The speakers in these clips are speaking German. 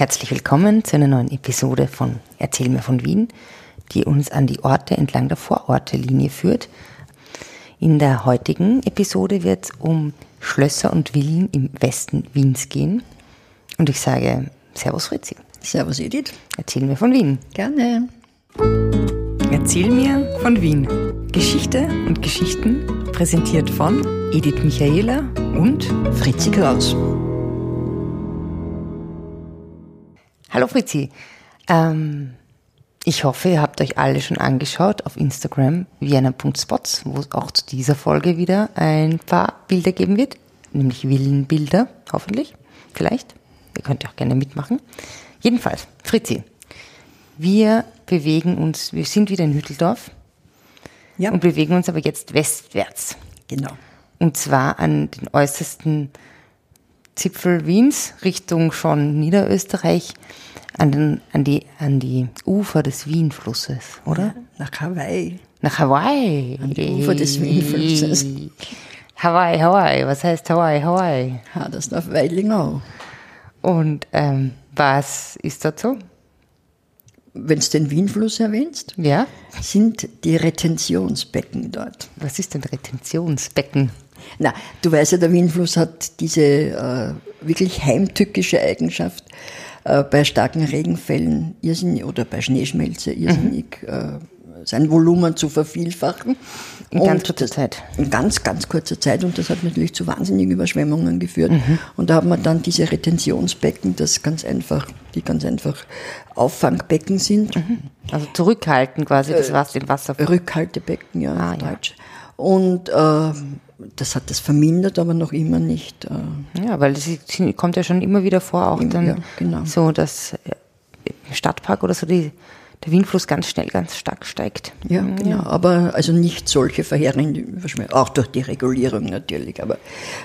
Herzlich willkommen zu einer neuen Episode von Erzähl mir von Wien, die uns an die Orte entlang der Vororte-Linie führt. In der heutigen Episode wird es um Schlösser und Villen im Westen Wiens gehen. Und ich sage Servus Fritzi. Servus Edith. Erzähl mir von Wien. Gerne. Erzähl mir von Wien. Geschichte und Geschichten präsentiert von Edith Michaela und Fritzi Kraus. Hallo Fritzi. Ähm, ich hoffe, ihr habt euch alle schon angeschaut auf Instagram vienna.spots, wo es auch zu dieser Folge wieder ein paar Bilder geben wird, nämlich Villenbilder, hoffentlich, vielleicht. Ihr könnt auch gerne mitmachen. Jedenfalls, Fritzi, wir bewegen uns, wir sind wieder in Hütteldorf Ja. und bewegen uns aber jetzt westwärts. Genau. Und zwar an den äußersten Zipfel Wiens, Richtung schon Niederösterreich, an, den, an, die, an die Ufer des Wienflusses, oder? Nach Hawaii. Nach Hawaii. An die Ufer des Wienflusses. Hawaii, Hawaii. Was heißt Hawaii, Hawaii? Hadersdorf Weilingau. Und ähm, was ist so? Wenn du den Wienfluss erwähnst, Ja? sind die Retentionsbecken dort. Was ist denn Retentionsbecken? Na, du weißt ja, der Wienfluss hat diese äh, wirklich heimtückische Eigenschaft, äh, bei starken Regenfällen irrsinnig oder bei Schneeschmelze irrsinnig äh, sein Volumen zu vervielfachen. In ganz kurzer Zeit. In ganz, ganz kurzer Zeit. Und das hat natürlich zu wahnsinnigen Überschwemmungen geführt. Und da hat man dann diese Retentionsbecken, das ganz einfach, die ganz einfach Auffangbecken sind. Also zurückhalten quasi das Wasser, den Wasser. Rückhaltebecken, ja, Ah, auf ja. Deutsch. Und äh, das hat das vermindert, aber noch immer nicht. Äh, Ja, weil das ist- kommt ja schon immer wieder vor, auch dann Ja, genau. so, dass äh, im Stadtpark oder so die, der Windfluss ganz schnell, ganz stark steigt. ja, genau. Aber also nicht solche verheerenden Überschwemmungen, auch durch die Regulierung natürlich. Aber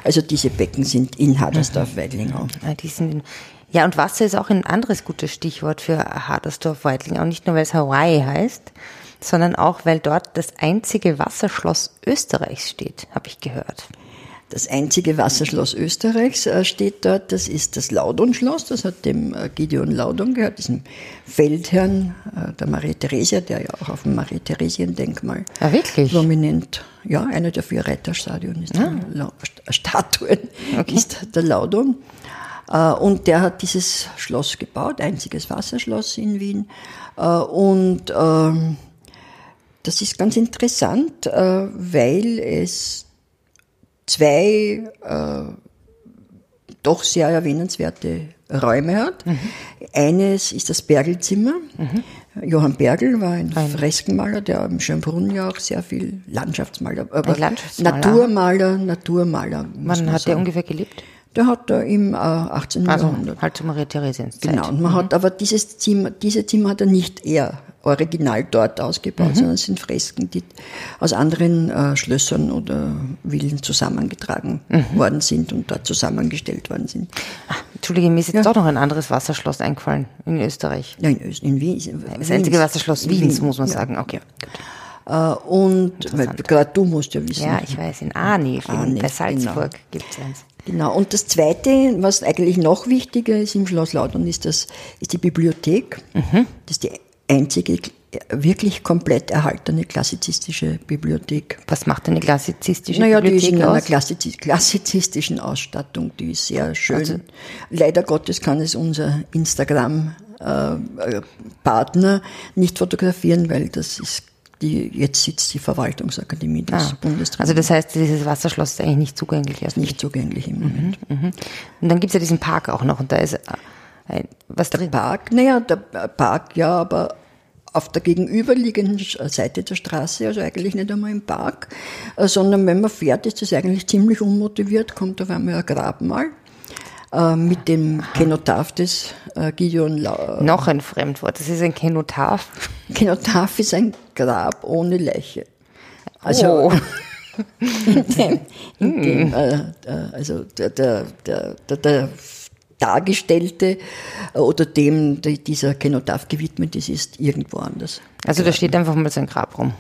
also diese Becken sind in Hadersdorf-Weidlingau. Ja, die sind in, ja, und Wasser ist auch ein anderes gutes Stichwort für Hadersdorf-Weidling. Auch nicht nur, weil es Hawaii heißt, sondern auch, weil dort das einzige Wasserschloss Österreichs steht, habe ich gehört. Das einzige Wasserschloss Österreichs äh, steht dort, das ist das Laudon-Schloss, das hat dem äh, Gideon Laudon gehört, diesem Feldherrn äh, der Maria Theresia, der ja auch auf dem Maria-Theresien-Denkmal Ah, wirklich? prominent, ja, einer der vier Reiterstadien ist St- Statuen, ist der Laudon. Und der hat dieses Schloss gebaut, einziges Wasserschloss in Wien. Und ähm, das ist ganz interessant, äh, weil es zwei äh, doch sehr erwähnenswerte Räume hat. Eines ist das Bergelzimmer. Johann Bergel war ein, Freskenmaler, der im Schönbrunn ja auch sehr viel Landschaftsmaler, aber Ein Landschaftsmaler. Naturmaler, Naturmaler. Wann man hat der ungefähr gelebt? Der hat da im äh, 18. Also Jahrhundert. halt zu Maria Theresiens Zeit. Genau, und man hat aber dieses Zimmer, diese Zimmer hat er nicht er original dort ausgebaut, sondern es sind Fresken, die aus anderen äh, Schlössern oder Villen zusammengetragen worden sind und dort zusammengestellt worden sind. Entschuldige, mir ist jetzt doch noch ein anderes Wasserschloss eingefallen in Österreich. Ja, in, Öst, in Wien. Das einzige Wasserschloss Wiens, muss man sagen. Okay. Äh, und gerade du musst ja wissen. Ja, ich weiß, in Arnif, in, Arnif, bei Salzburg gibt es eins. Genau. Und das Zweite, was eigentlich noch wichtiger ist im Schloss Laudern, ist, das, ist die Bibliothek. Das ist die einzige äh, wirklich komplett erhaltene klassizistische Bibliothek. Was macht eine klassizistische Naja, die ist Bibliothek in einer aus? klassiz klassizistischen Ausstattung, die ist sehr schön. Leider Gottes kann es unser Instagram-Partner nicht fotografieren, weil das ist die, jetzt sitzt die Verwaltungsakademie des Ah, Bundestragens. also das heißt, dieses Wasserschloss ist eigentlich nicht zugänglich. Also nicht zugänglich im Moment. Und dann gibt es ja diesen Park auch noch und da ist äh, ein, was drin. Park, naja, der Park ja, aber auf der gegenüberliegenden Sch- Seite der Straße, also eigentlich nicht einmal im Park, äh, sondern wenn man fährt, ist das eigentlich ziemlich unmotiviert, kommt auf einmal ein Grabmal äh, mit dem Kenotaph des äh, Gideon La Noch ein Fremdwort, das ist ein Kenotaph. Kenotaph ist ein Grab ohne Leiche. Also oh. in dem, in dem äh, äh, also der, der, der, der, der Dargestellte äh, oder dem die dieser Kenotaph gewidmet ist, ist irgendwo anders. Also da steht einfach mal so ein Grab rum.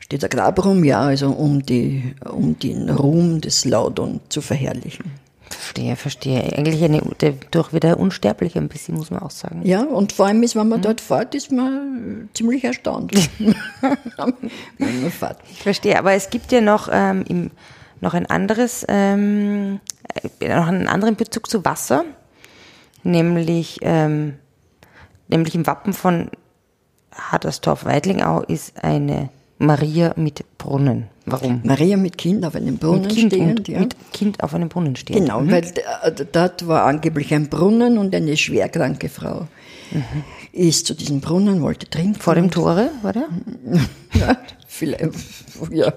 Steht der Grab rum, ja, also um, die, um den Ruhm des Laudon zu verherrlichen. Verstehe, verstehe. Eigentlich eine, durch wieder unsterblich ein bisschen, muss man auch sagen. Ja, und vor allem ist, wenn man mhm. dort fährt, ist man ziemlich erstaunt. wenn man fährt. Ich verstehe, aber es gibt ja noch, ähm, im, noch ein anderes, ähm, äh, noch einen anderen Bezug zu Wasser, nämlich, ähm, nämlich im Wappen von Hadersdorf-Weidlingau ist eine Maria mit Brunnen. Warum? Maria mit Kind auf einem Brunnen mit kind stehend. ja. Mit Kind auf einem Brunnen stehend. Genau, mhm. weil äh, dort war angeblich ein Brunnen und eine schwerkranke Frau mhm. ist zu diesem Brunnen, wollte trinken. Vor dem Tore, war der? ja, vielleicht, ja.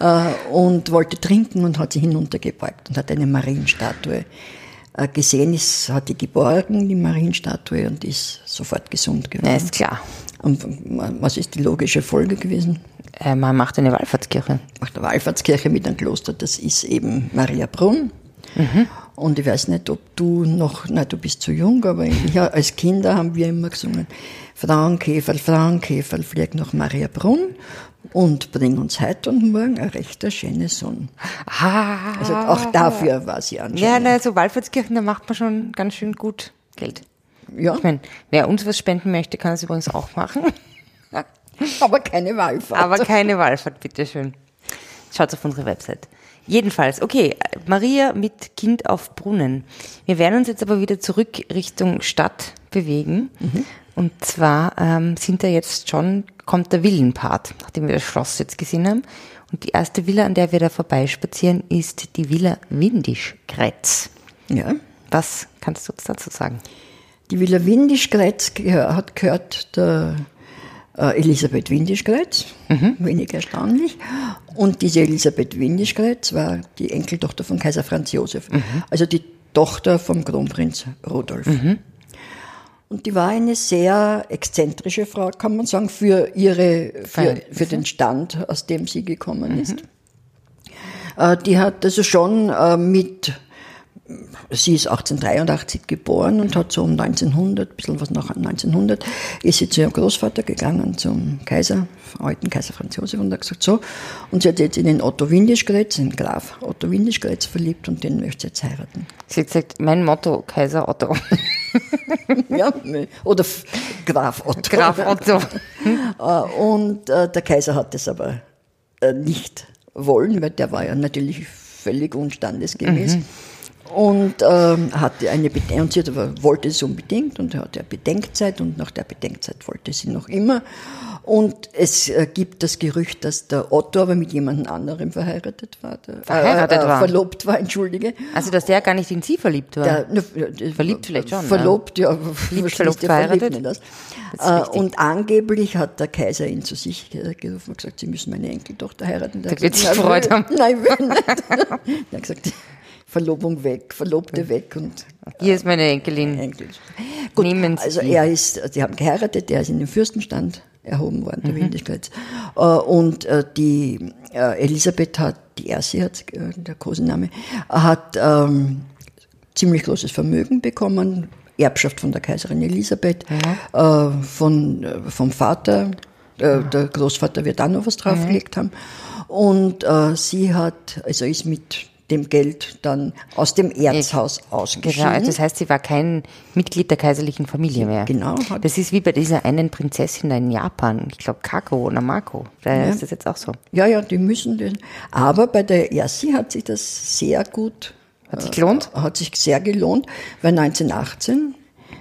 Äh, und wollte trinken und hat sie hinuntergebeugt und hat eine Marienstatue gesehen, ist, hat die geborgen, die Marienstatue, und ist sofort gesund geworden. Ja, ist klar. Und was ist die logische Folge gewesen? Äh, man macht eine Wallfahrtskirche. Macht eine Wallfahrtskirche mit einem Kloster, das ist eben Maria Brunn. Mhm. Und ich weiß nicht, ob du noch, nein, du bist zu jung, aber ja, als Kinder haben wir immer gesungen, Frauenkäfer, Frauenkäfer, flieg nach Maria Brunn und bring uns heute und morgen eine recht schöne Sonne. Ah. Also auch dafür war sie anscheinend. Ja, ne, so Wallfahrtskirchen, da macht man schon ganz schön gut Geld. Ja. Ich meine, wer uns was spenden möchte, kann es übrigens auch machen. Aber keine Wallfahrt. Aber keine Wallfahrt, bitteschön. Schaut auf unsere Website. Jedenfalls, okay, Maria mit Kind auf Brunnen. Wir werden uns jetzt aber wieder zurück Richtung Stadt bewegen. Mhm. Und zwar ähm, sind da jetzt schon, kommt der Villenpart, nachdem wir das Schloss jetzt gesehen haben. Und die erste Villa, an der wir da vorbeispazieren, ist die Villa Windischkreuz. Ja. Was kannst du uns dazu sagen? Die Villa Windischkreuz hat gehört der äh, Elisabeth Windischkreuz, mhm. wenig erstaunlich. Und diese Elisabeth Windischkreuz war die Enkeltochter von Kaiser Franz Josef, mhm. also die Tochter vom Kronprinz Rudolf. Mhm. Und die war eine sehr exzentrische Frau, kann man sagen, für ihre, für, für den Stand, aus dem sie gekommen ist. Äh, die hat also schon äh, mit sie ist 1883 geboren und hat so um 1900, ein bisschen was nach 1900, ist sie zu ihrem Großvater gegangen, zum Kaiser, alten Kaiser Franz Josef, und hat gesagt, so, und sie hat jetzt in den Otto Windischgrätz, den Graf Otto Windischgrätz verliebt und den möchte sie jetzt heiraten. Sie hat gesagt, mein Motto, Kaiser Otto. ja, oder Graf Otto. Graf Otto. Äh, und äh, der Kaiser hat das aber äh, nicht wollen, weil der war ja natürlich völlig unstandesgemäß. Mhm und ähm, hatte eine Bedenkzeit, und sie aber, wollte es unbedingt und hatte eine Bedenkzeit und nach der Bedenkzeit wollte sie noch immer. Und es äh, gibt das Gerücht, dass der Otto aber mit jemandem anderem verheiratet war. Der, verheiratet äh, äh, war? Verlobt war, entschuldige. Also, dass der gar nicht in sie verliebt war? Der, ne, verliebt vielleicht schon. Verlobt, ja. Verliebt, verlobt, verheiratet. Das. das äh, und angeblich hat der Kaiser ihn zu sich gerufen und gesagt, sie müssen meine Enkeltochter heiraten. Der, der wird sich gefreut haben. Nein, will nicht. er hat gesagt, Verlobung weg, Verlobte weg und. Hier ist meine Enkelin. Enkel. Gut, Nehmen Sie also er ist, die haben geheiratet, der ist in den Fürstenstand erhoben worden, der mhm. Windigkeit. Äh, und äh, die äh, Elisabeth hat, die erste hat, der Kosename, hat ähm, ziemlich großes Vermögen bekommen, Erbschaft von der Kaiserin Elisabeth, mhm. von, vom Vater, mhm. der Großvater wird auch noch was draufgelegt haben. Und sie hat, also ist mit dem Geld dann aus dem Erzhaus ausgeschieden. Genau, das heißt, sie war kein Mitglied der kaiserlichen Familie mehr. Genau. Das ist wie bei dieser einen Prinzessin in Japan, ich glaube Kako oder Mako. Da ja. ist das jetzt auch so. Ja, ja, die müssen den. Aber bei der Ersi hat sich das sehr gut. Hat sich gelohnt? Äh, hat sich sehr gelohnt, weil 1918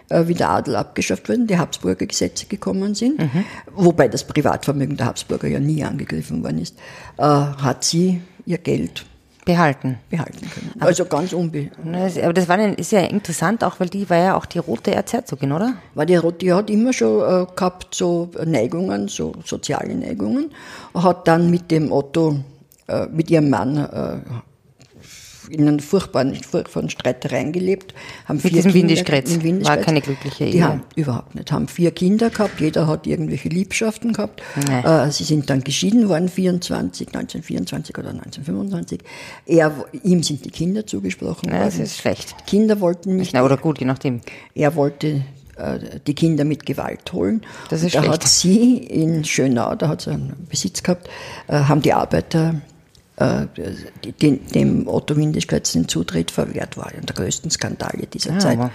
äh, wie der Adel abgeschafft wurde, die Habsburger Gesetze gekommen sind, mhm. wobei das Privatvermögen der Habsburger ja nie angegriffen worden ist, äh, hat sie ihr Geld behalten. Behalten können. Aber, also ganz unbe. Aber das war ein, ist ja interessant, auch weil die war ja auch die rote Erzherzogin, oder? War die rote, die hat immer schon äh, gehabt so Neigungen, so soziale Neigungen, hat dann mit dem Otto, äh, mit ihrem Mann äh, in einen furchtbaren, furchtbaren Streitereien gelebt. Haben Mit diesem Windischkretz. War keine glückliche Ehe. Haben überhaupt nicht. Haben vier Kinder gehabt, jeder hat irgendwelche Liebschaften gehabt. Äh, sie sind dann geschieden worden, 24, 1924 oder 1925. Er, ihm sind die Kinder zugesprochen ja, worden. Das ist schlecht. Kinder wollten nicht. Na, oder gut, je nachdem. Er wollte äh, die Kinder mit Gewalt holen. Das ist da schlecht. hat sie in Schönau, da hat sie einen Besitz gehabt, äh, haben die Arbeiter äh, die, dem Otto Windischkreuz den Zutritt verwehrt war. Einer der größten Skandale dieser Ja, Zeit. aber-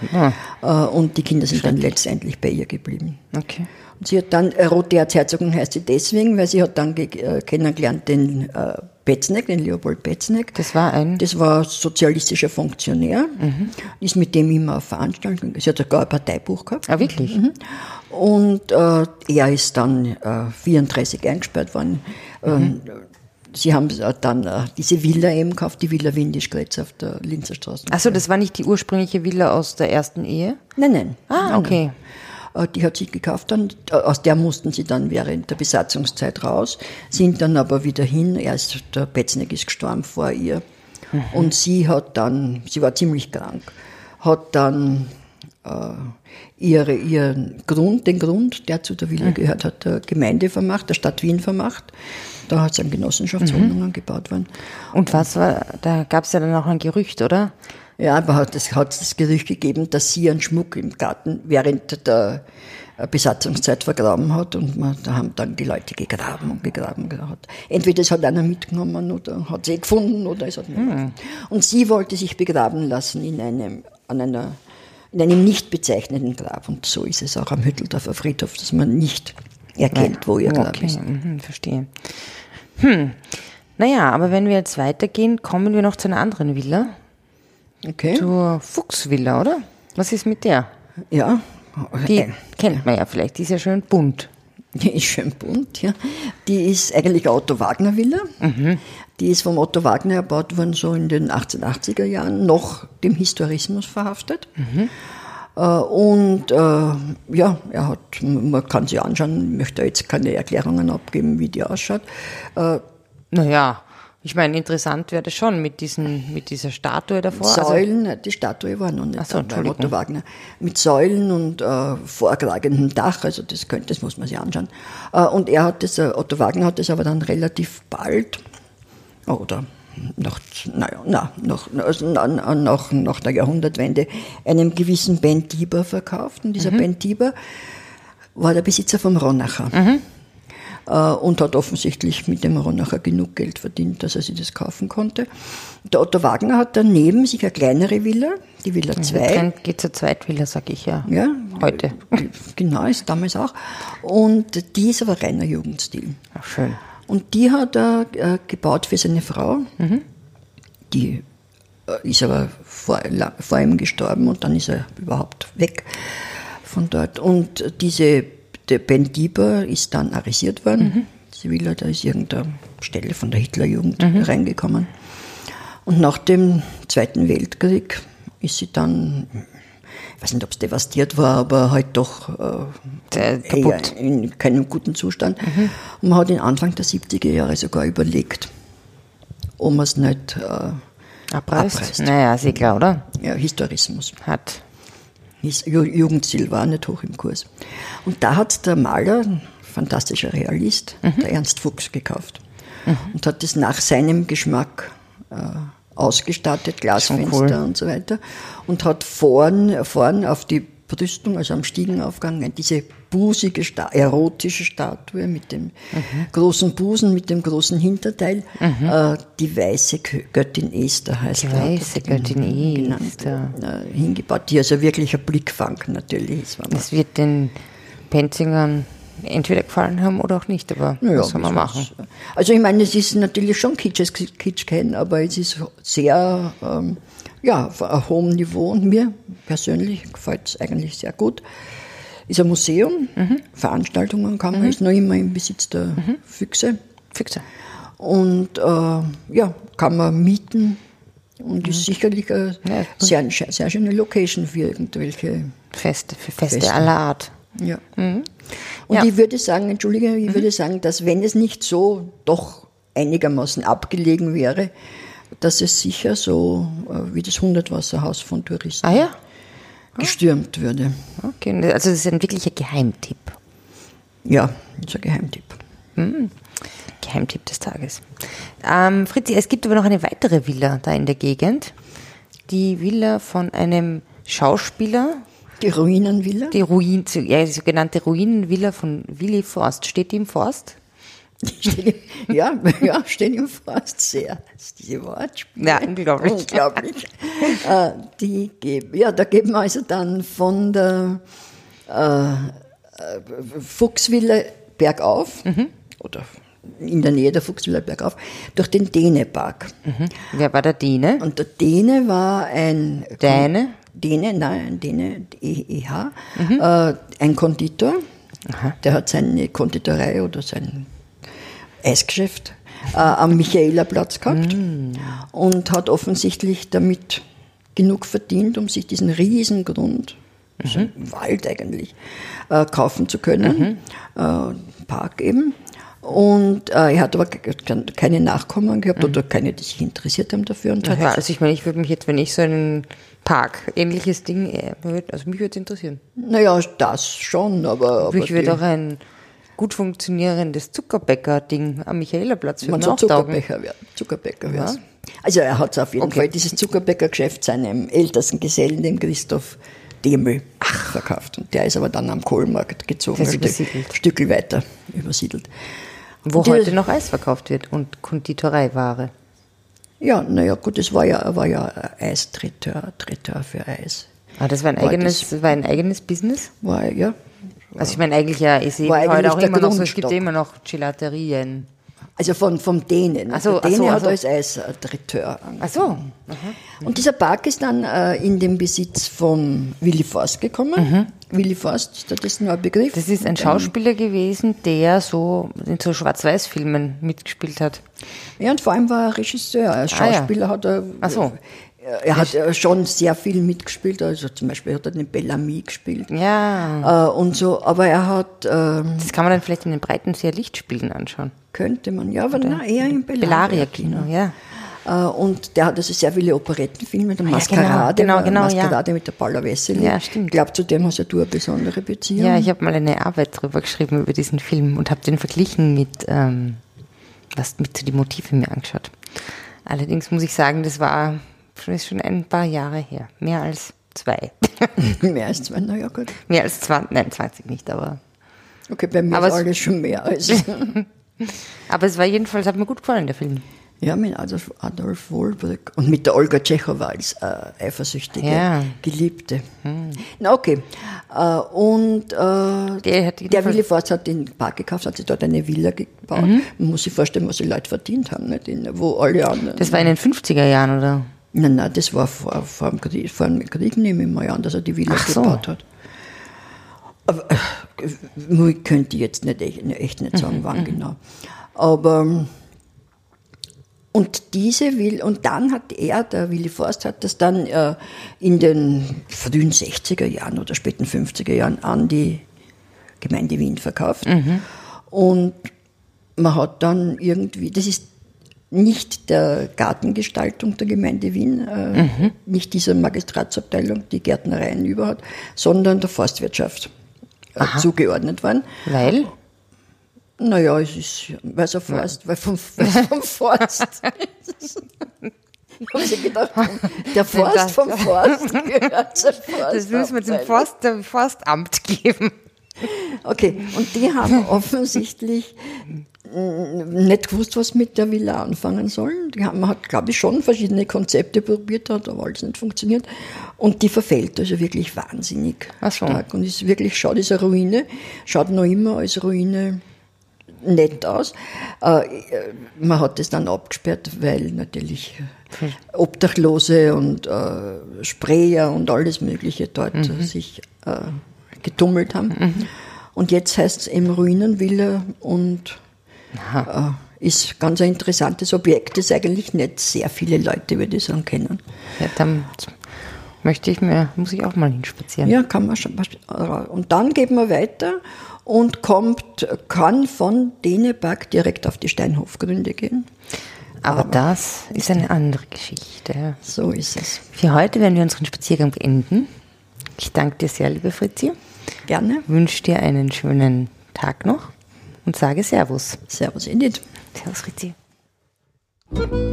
ah. Äh, und die Kinder sind dann letztendlich bei ihr geblieben. Okay. Und sie hat dann, äh, Rote Erzherzogin heißt sie deswegen, weil sie hat dann äh, kennengelernt den äh, Betzneck, den Leopold Betzneck. Das war ein. Das war sozialistischer Funktionär, ist mit dem immer auf Veranstaltungen, sie hat sogar ein Parteibuch gehabt. Ah, wirklich? Und äh, er ist dann äh, 34 eingesperrt worden. Ähm, sie haben äh, dann äh, diese Villa eben gekauft, die Villa Windischgrätz auf der Linzer Straße. Achso, das war nicht die ursprüngliche Villa aus der ersten Ehe? Nein, nein. Ah, okay. Nein. Äh, Die hat sie gekauft, dann, aus der mussten sie dann während der Besatzungszeit raus, sind dann aber wieder hin. Erst der Betzneck ist gestorben vor ihr. Und sie hat dann, sie war ziemlich krank, hat dann äh, ihre, ihren Grund, den Grund, der zu der Villa gehört hat, der Gemeinde vermacht, der Stadt Wien vermacht. Da hat es dann Genossenschaftswohnungen gebaut worden. Und was war, da gab es ja dann auch ein Gerücht, oder? Ja, aber hat es hat das Gerücht gegeben, dass sie einen Schmuck im Garten während der äh, Besatzungszeit vergraben hat und man, da haben dann die Leute gegraben und gegraben gehabt. Entweder es hat einer mitgenommen oder hat sie gefunden oder es hat niemand. Und sie wollte sich begraben lassen in einem, an einer, in einem nicht bezeichneten Grab und so ist es auch am Hütteldorfer Friedhof, dass man nicht erkennt, wo ihr Grab okay. ist. Mhm, verstehe. Hm. Naja, aber wenn wir jetzt weitergehen, kommen wir noch zu einer anderen Villa. Okay. Zur Fuchsvilla, oder? Was ist mit der? Ja. Die Äh, kennt man ja vielleicht, die ist ja schön bunt. Die ist schön bunt, ja. Die ist eigentlich eine Otto Wagner Villa. Die ist vom Otto Wagner erbaut worden, so in den 1880er Jahren, noch dem Historismus verhaftet. Äh, Und äh, ja, er hat, man kann sie anschauen, möchte jetzt keine Erklärungen abgeben, wie die ausschaut. Äh, Naja, ich meine, interessant wäre das schon mit, diesen, mit dieser Statue davor. Also, Säulen, die Statue war noch nicht so, da bei. Otto Wagner. Mit Säulen und äh, vorragendem Dach, also das könnte, das muss man sich anschauen. Äh, und er hat das, äh, Otto Wagner hat das aber dann relativ bald, oder nach, naja, na, nach, also na, na, nach, nach der Jahrhundertwende, einem gewissen Ben Dieber verkauft. Und Mhm. dieser Ben Dieber war der Besitzer vom Ronacher. Mhm. Äh, und hat offensichtlich mit dem Ronacher genug Geld verdient, dass er sich das kaufen konnte. Der Otto Wagner hat daneben sich eine kleinere Villa, die Villa der 2. Trend geht zur Zweitvilla, sag ich ja. Ja, Heute. Genau, ist damals auch. Und die ist aber reiner Jugendstil. Ach, schön. Und die hat er äh, gebaut für seine Frau. Die äh, ist aber vor, vor ihm gestorben und dann ist er überhaupt weg von dort. Und diese, der Ben Dieber ist dann arrestiert worden. Sie will, da ist irgendeine Stelle von der Hitlerjugend reingekommen. Und nach dem Zweiten Weltkrieg ist sie dann, ich weiß nicht, ob es devastiert war, aber halt doch äh, kaputt. in keinem guten Zustand. Und man hat ihn Anfang der 70er Jahre sogar überlegt, ob man es nicht, äh, Abreißt? Abreißt. Naja, klar, oder? ja, Historismus, Hat. His- Ju- Jugendstil war nicht hoch im Kurs. Und da hat der Maler, ein fantastischer Realist, der Ernst Fuchs gekauft und hat es nach seinem Geschmack äh, ausgestattet, Glasfenster cool. und so weiter und hat vorn, vorn auf die Brüstung, also am Stiegenaufgang, diese busige, erotische Statue mit dem großen Busen, mit dem großen Hinterteil, äh, die weiße Göttin Esther heißt Die weiße er Göttin genannt, Esther. äh, hingebaut, die also wirklich ein Blickfang natürlich ist. Das wird den Penzingern entweder gefallen haben oder auch nicht, aber Ja, was soll man machen? Also ich meine, es ist natürlich schon Kitsch, Kitsch kennen, aber es ist sehr, ähm, ja, auf einem hohen Niveau und mir persönlich gefällt es eigentlich sehr gut. Ist ein Museum, Mhm. Veranstaltungen kann man, ist noch immer im Besitz der Füchse Füchse. und äh, ja, kann man mieten und ist sicherlich eine Mhm. Ja, sehr, sehr schöne Location für irgendwelche Feste, für Feste, Feste. aller Art. Ja. Und Mhm. Ja. ich würde sagen, entschuldige, ich würde sagen, dass wenn es nicht so doch einigermaßen abgelegen wäre, dass es sicher so äh, wie das Hundertwasserhaus von Touristen Ah ja? gestürmt würde. Okay, also das ist ein wirklicher Geheimtipp. Ja, das ist ein Geheimtipp. Geheimtipp des Tages. Ähm, Fritzi, es gibt aber noch eine weitere Villa da in der Gegend. Die Villa von einem Schauspieler, Die Ruinenvilla? die Ruin, ja, die sogenannte Ruinenvilla von Willy Forst. Steht die im Forst? Ja, ja, stehen im Forst sehr. Diese Wortspiele. Ja, unglaublich. unglaublich. äh, die geben, ja, da geben wir also dann von der äh, Fuchswille bergauf mhm. oder in der Nähe der Fuchswiller bergauf, durch den Dänepark. Mhm. Wer war der Däne? Und der Däne war ein... Däne? Däne, nein, ein Däne, EH, mhm. äh, ein Konditor. Aha. Der hat seine Konditorei oder sein Eisgeschäft äh, am Michaelerplatz gehabt mhm. und hat offensichtlich damit genug verdient, um sich diesen riesen Grund, mhm. Wald eigentlich, äh, kaufen zu können. Mhm. Äh, Park eben. Und äh, er hat aber keine Nachkommen gehabt mhm. oder keine, die sich interessiert haben dafür. Und ja, also ich meine, ich würde mich jetzt, wenn ich so einen Park, ähnliches Ding, äh, also mich würde es interessieren. Naja, das schon, aber... aber mich würde auch ein gut funktionierendes Zuckerbäcker-Ding am Michaelerplatz Man soll Zuckerbäcker werden. Zuckerbäcker ja. Also er hat auf jeden okay. Fall dieses Zuckerbäckergeschäft seinem ältesten Gesellen, dem Christoph Demel, verkauft. Und der ist aber dann am Kohlmarkt gezogen, ein Stück weiter übersiedelt. Wo die, heute noch Eis verkauft wird und Konditoreiware. Ja, naja, gut, es war ja, war ja Eistreteur, Treteur für Eis. Ah, das war ein, war eigenes, das, war ein eigenes Business? War, ja. War, also ich meine, eigentlich ja, ich sehe heute auch immer noch so, es gibt immer noch Gelaterien. Also von, vom Dänen. Ach so, der Däne so, hat als Eisdirekteur Ach so. Aha. Und dieser Park ist dann äh, in den Besitz von Willy Forst gekommen. Mhm. Willy Forst, ist das ein Begriff? Das ist ein Schauspieler gewesen, der so in so Schwarz-Weiß-Filmen mitgespielt hat. Ja, und vor allem war er Regisseur. Als Schauspieler ah, ja. hat er so. Er hat schon sehr viel mitgespielt, also zum Beispiel hat er den Bellamy gespielt. Ja. Äh, und so, aber er hat. Ähm, das kann man dann vielleicht in den breiten sehr Lichtspielen anschauen. Könnte man, ja, aber na, eher im Bellaria-Kino. ja. Äh, und der hat also sehr viele Operettenfilme, der Maskerade, genau, genau, genau, Maskerade ja. mit der Paula Wessely. Ja, stimmt. Ich glaube, zu dem hast du eine besondere Beziehung. Ja, ich habe mal eine Arbeit drüber geschrieben über diesen Film und habe den verglichen mit, ähm, was mit die Motive mir angeschaut. Allerdings muss ich sagen, das war ist schon ein paar Jahre her. Mehr als zwei. mehr als zwei, naja gut. Mehr als 20, nein, 20 nicht, aber. Okay, bei mir aber ist alles schon mehr als. aber es war jedenfalls, hat mir gut gefallen, der Film. Ja, mit Adolf, Adolf Wohlberg und mit der Olga Tschechowa als äh, eifersüchtige ja. Geliebte. Hm. Na okay. Äh, und äh, der, der Willi Forst hat den Park gekauft, hat sich dort eine Villa gebaut. Mhm. Man muss sich vorstellen, was die Leute verdient haben, nicht? In, wo alle anderen. Das war in den 50er Jahren, oder? Nein, nein, das war vor, vor, dem, Krieg, vor dem Krieg, nehme ich mal an, dass er die Villa so. gebaut hat. Aber äh, ich könnte jetzt nicht, echt nicht sagen, mhm, wann mhm. genau. Aber und diese will, und dann hat er, der Willy Forst, hat das dann äh, in den frühen 60er Jahren oder späten 50er Jahren an die Gemeinde Wien verkauft. Mhm. Und man hat dann irgendwie, das ist nicht der Gartengestaltung der Gemeinde Wien, äh, mhm. nicht dieser Magistratsabteilung, die Gärtnereien über hat, sondern der Forstwirtschaft äh, zugeordnet worden. Weil? Naja, es ist, weil es ein Forst, weil vom, vom Forst. Ich habe sich gedacht, der Forst vom Forst gehört zur Forst. Das müssen wir zum Forst, Forstamt geben. Okay, und die haben offensichtlich nicht gewusst, was mit der Villa anfangen sollen. Die haben, man hat, glaube ich, schon verschiedene Konzepte probiert, hat aber alles nicht funktioniert. Und die verfällt also wirklich wahnsinnig Ach so. stark. Und ist wirklich, schaut, ist eine Ruine, schaut noch immer als Ruine nett aus. Äh, man hat es dann abgesperrt, weil natürlich Obdachlose und äh, Sprayer und alles Mögliche dort mhm. sich äh, getummelt haben. Mhm. Und jetzt heißt es eben Ruinenvilla und. Äh, ist ganz ein interessantes Objekt, das eigentlich nicht sehr viele Leute, würde ich sagen, kennen. Ja, dann möchte ich mir, muss ich auch mal hinspazieren. Ja, kann man schon. Und dann geht man weiter und kommt, kann von Dänemark direkt auf die Steinhofgründe gehen. Aber, Aber das ist eine andere Geschichte. So ist es. Für heute werden wir unseren Spaziergang beenden. Ich danke dir sehr, liebe Fritzi. Gerne. Wünsche dir einen schönen Tag noch und sage Servus. Servus, Edith. Servus, Ritzi.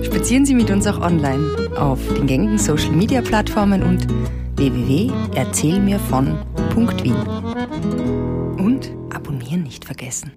Spazieren Sie mit uns auch online auf den gängigen Social Media Plattformen und www.erzählmirvon.wien. Und abonnieren nicht vergessen.